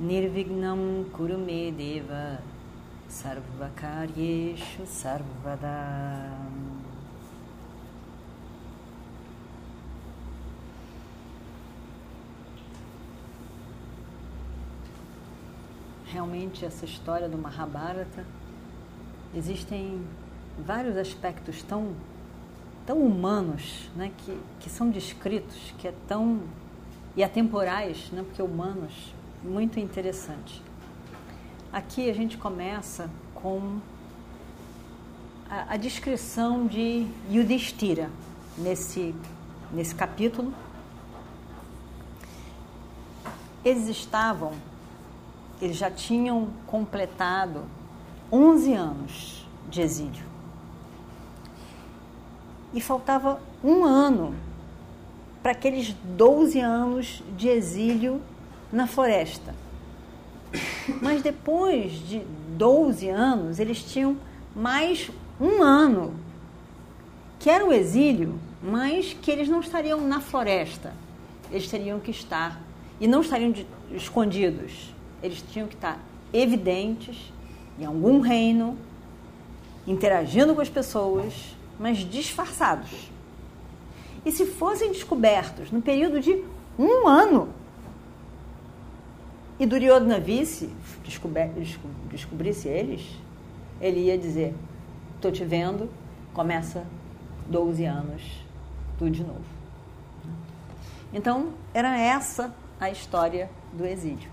Nirvignam Kurume Deva Sarvakaryeshu Sarvada Realmente essa história do Mahabharata existem vários aspectos tão tão humanos, né, que, que são descritos, que é tão e atemporais, né, porque humanos, muito interessante. Aqui a gente começa com a, a descrição de Yudhishthira nesse nesse capítulo. Eles estavam, eles já tinham completado 11 anos de exílio e faltava um ano para aqueles 12 anos de exílio na floresta. Mas depois de 12 anos, eles tinham mais um ano, que era o exílio, mas que eles não estariam na floresta. Eles teriam que estar, e não estariam de, escondidos, eles tinham que estar evidentes em algum reino, interagindo com as pessoas, mas disfarçados. E se fossem descobertos no período de um ano, e Duryodhana visse, descobrisse eles, ele ia dizer: Estou te vendo, começa 12 anos, tudo de novo. Então, era essa a história do exílio.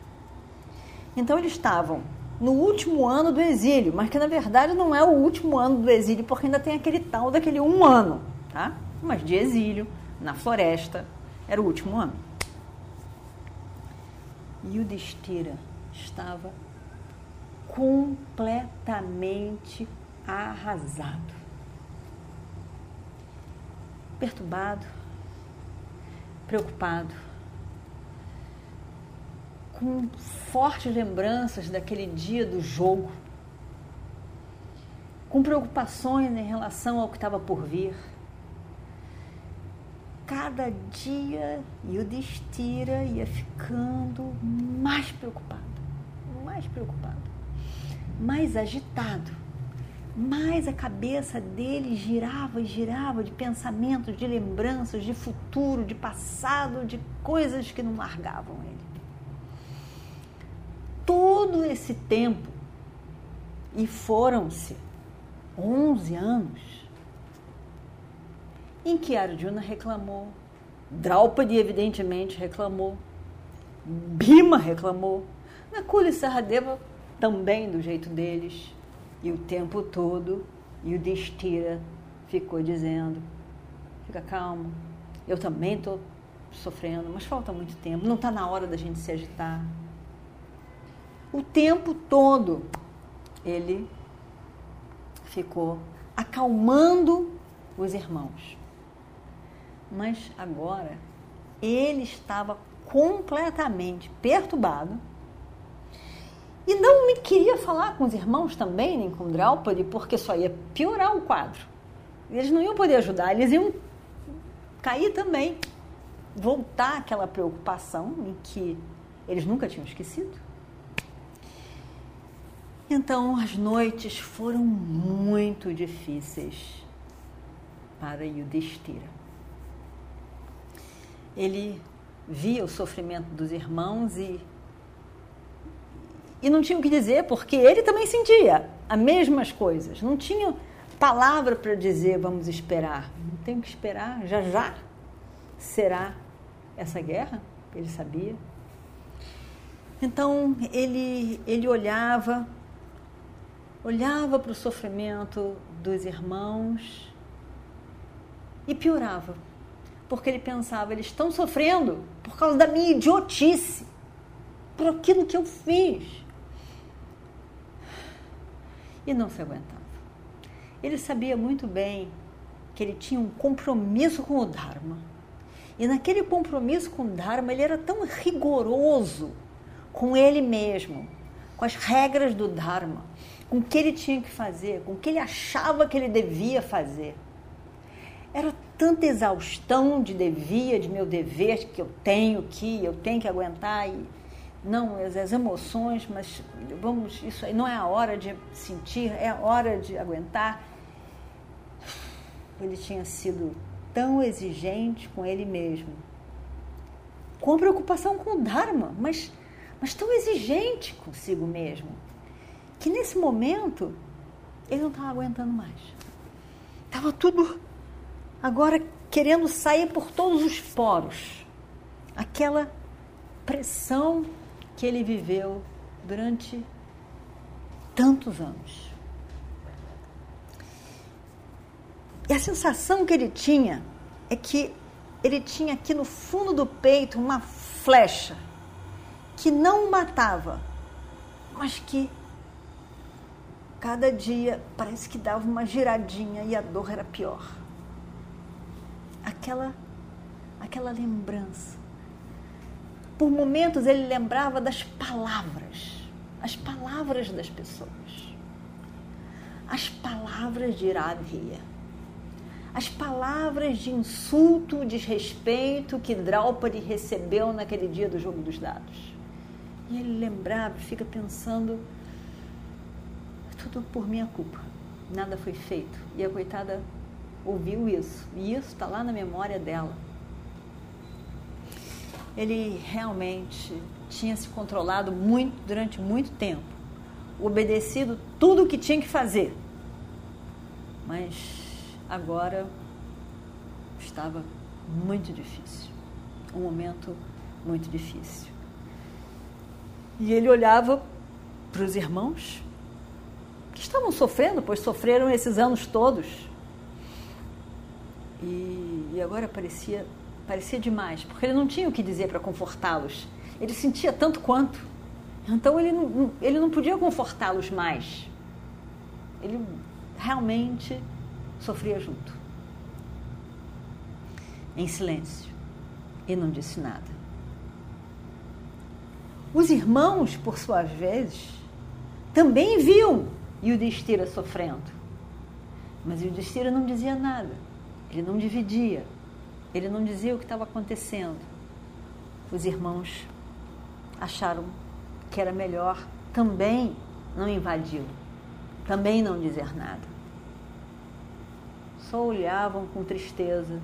Então, eles estavam no último ano do exílio, mas que na verdade não é o último ano do exílio, porque ainda tem aquele tal daquele um ano, tá? Mas de exílio, na floresta, era o último ano. O Destira estava completamente arrasado, perturbado, preocupado com fortes lembranças daquele dia do jogo, com preocupações em relação ao que estava por vir. Cada dia o Destira ia ficando mais preocupado, mais preocupado, mais agitado, mais a cabeça dele girava e girava de pensamentos, de lembranças, de futuro, de passado, de coisas que não largavam ele. Todo esse tempo, e foram-se 11 anos, em que Arjuna reclamou, Draupadi evidentemente reclamou, Bhima reclamou, Nakula e Saradeva também do jeito deles, e o tempo todo, e o Destira ficou dizendo, fica calmo, eu também estou sofrendo, mas falta muito tempo, não está na hora da gente se agitar, o tempo todo ele ficou acalmando os irmãos. Mas agora ele estava completamente perturbado e não me queria falar com os irmãos também, nem com Draupadi, porque só ia piorar o quadro. Eles não iam poder ajudar, eles iam cair também. Voltar àquela preocupação em que eles nunca tinham esquecido. Então as noites foram muito difíceis para Yudhishthira. Ele via o sofrimento dos irmãos e, e não tinha o que dizer, porque ele também sentia as mesmas coisas. Não tinha palavra para dizer vamos esperar. Não tem que esperar, já já será essa guerra, ele sabia. Então ele, ele olhava olhava para o sofrimento dos irmãos e piorava, porque ele pensava: eles estão sofrendo por causa da minha idiotice, por aquilo que eu fiz. e não se aguentava. Ele sabia muito bem que ele tinha um compromisso com o Dharma. E naquele compromisso com o Dharma, ele era tão rigoroso com ele mesmo, com as regras do Dharma, com o que ele tinha que fazer, com o que ele achava que ele devia fazer. Era tanta exaustão de devia, de meu dever que eu tenho que, eu tenho que aguentar e não as, emoções, mas vamos, isso aí não é a hora de sentir, é a hora de aguentar. Ele tinha sido tão exigente com ele mesmo, com preocupação com o Dharma, mas, mas tão exigente consigo mesmo, que nesse momento ele não estava aguentando mais. Estava tudo agora querendo sair por todos os poros. Aquela pressão que ele viveu durante tantos anos. E a sensação que ele tinha é que ele tinha aqui no fundo do peito uma flecha que não matava, mas que cada dia parece que dava uma giradinha e a dor era pior. Aquela aquela lembrança por momentos ele lembrava das palavras, as palavras das pessoas, as palavras de iradia, as palavras de insulto, desrespeito que Draupadi recebeu naquele dia do jogo dos dados. E ele lembrava, fica pensando, tudo por minha culpa, nada foi feito. E a coitada ouviu isso, e isso está lá na memória dela ele realmente tinha se controlado muito durante muito tempo, obedecido tudo o que tinha que fazer. Mas agora estava muito difícil, um momento muito difícil. E ele olhava para os irmãos que estavam sofrendo, pois sofreram esses anos todos. E, e agora parecia parecia demais, porque ele não tinha o que dizer para confortá-los. Ele sentia tanto quanto. Então ele não, ele não podia confortá-los mais. Ele realmente sofria junto. Em silêncio. E não disse nada. Os irmãos, por suas vezes, também viam Yudhishthira sofrendo. Mas Yudhishthira não dizia nada. Ele não dividia ele não dizia o que estava acontecendo. Os irmãos acharam que era melhor também não invadi-lo, também não dizer nada. Só olhavam com tristeza,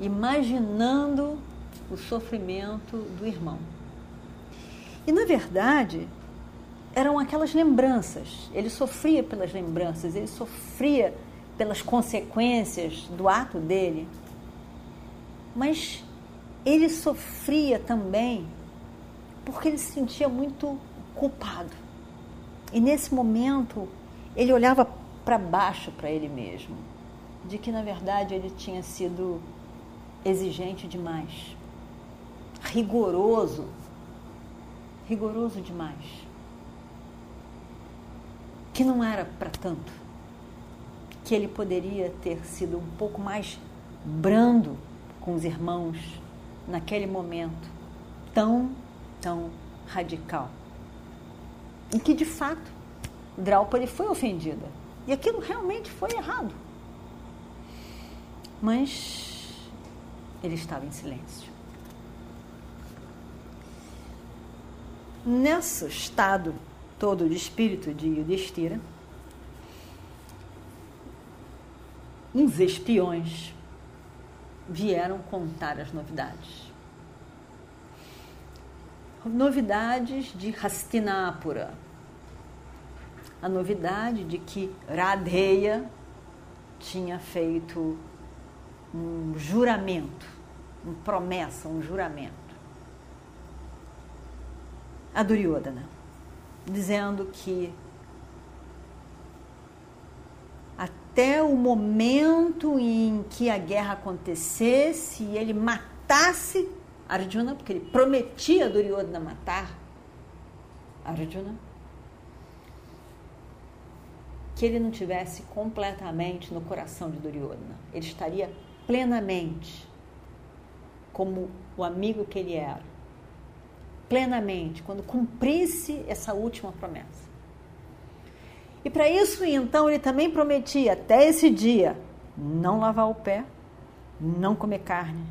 imaginando o sofrimento do irmão. E na verdade, eram aquelas lembranças. Ele sofria pelas lembranças, ele sofria pelas consequências do ato dele mas ele sofria também porque ele se sentia muito culpado. E nesse momento, ele olhava para baixo para ele mesmo, de que na verdade ele tinha sido exigente demais, rigoroso, rigoroso demais, que não era para tanto, que ele poderia ter sido um pouco mais brando com os irmãos naquele momento tão, tão radical. Em que, de fato, Draupadi foi ofendida. E aquilo realmente foi errado. Mas ele estava em silêncio. Nesse estado todo de espírito de Yudhishthira, uns espiões vieram contar as novidades. Novidades de Hastinapura. A novidade de que Radheya tinha feito um juramento, uma promessa, um juramento. A Duryodhana, dizendo que até o momento em que a guerra acontecesse e ele matasse Arjuna, porque ele prometia a Duryodhana matar Arjuna. que ele não tivesse completamente no coração de Duryodhana. Ele estaria plenamente como o amigo que ele era. Plenamente, quando cumprisse essa última promessa. E para isso, então, ele também prometia até esse dia não lavar o pé, não comer carne,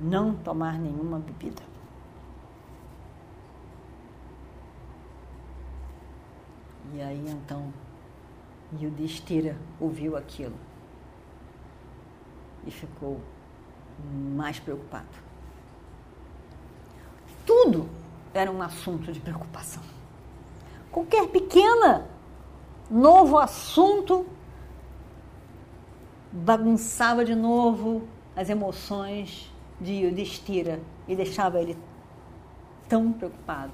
não tomar nenhuma bebida. E aí então Yudhishthira ouviu aquilo e ficou mais preocupado. Tudo era um assunto de preocupação. Qualquer pequena novo assunto bagunçava de novo as emoções de Yudhishthira e deixava ele tão preocupado.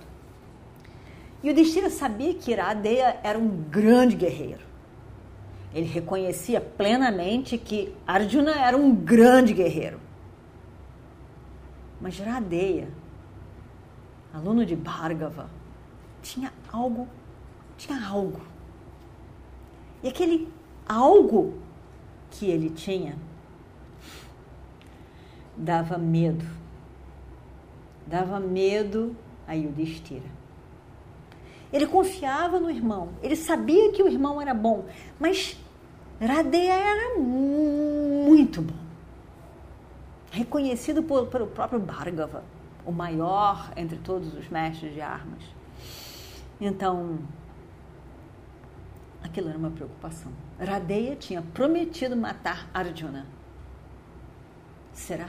Yudhishthira sabia que Iradeya era um grande guerreiro. Ele reconhecia plenamente que Arjuna era um grande guerreiro. Mas Iradeya, aluno de Bhargava, tinha algo, tinha algo. E aquele algo que ele tinha dava medo. Dava medo a Yudhishthira. Ele confiava no irmão, ele sabia que o irmão era bom, mas Radeya era muito bom. Reconhecido por, pelo próprio Bhargava, o maior entre todos os mestres de armas. Então, aquilo era uma preocupação. Radeya tinha prometido matar Arjuna. Será?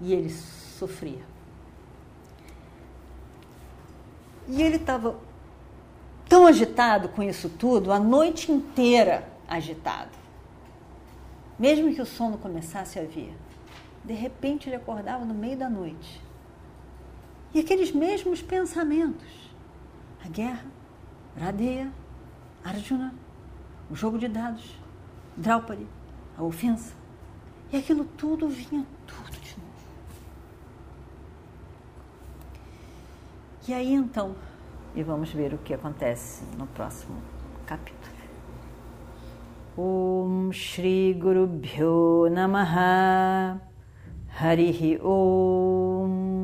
E ele sofria. E ele estava tão agitado com isso tudo, a noite inteira agitado. Mesmo que o sono começasse a vir, de repente ele acordava no meio da noite. E aqueles mesmos pensamentos: a guerra, Radeya, Arjuna, o jogo de dados, Draupadi, a ofensa. E aquilo tudo vinha tudo de novo. E aí então, e vamos ver o que acontece no próximo capítulo. Om Shri Guru Bhyo Namaha Harihi Om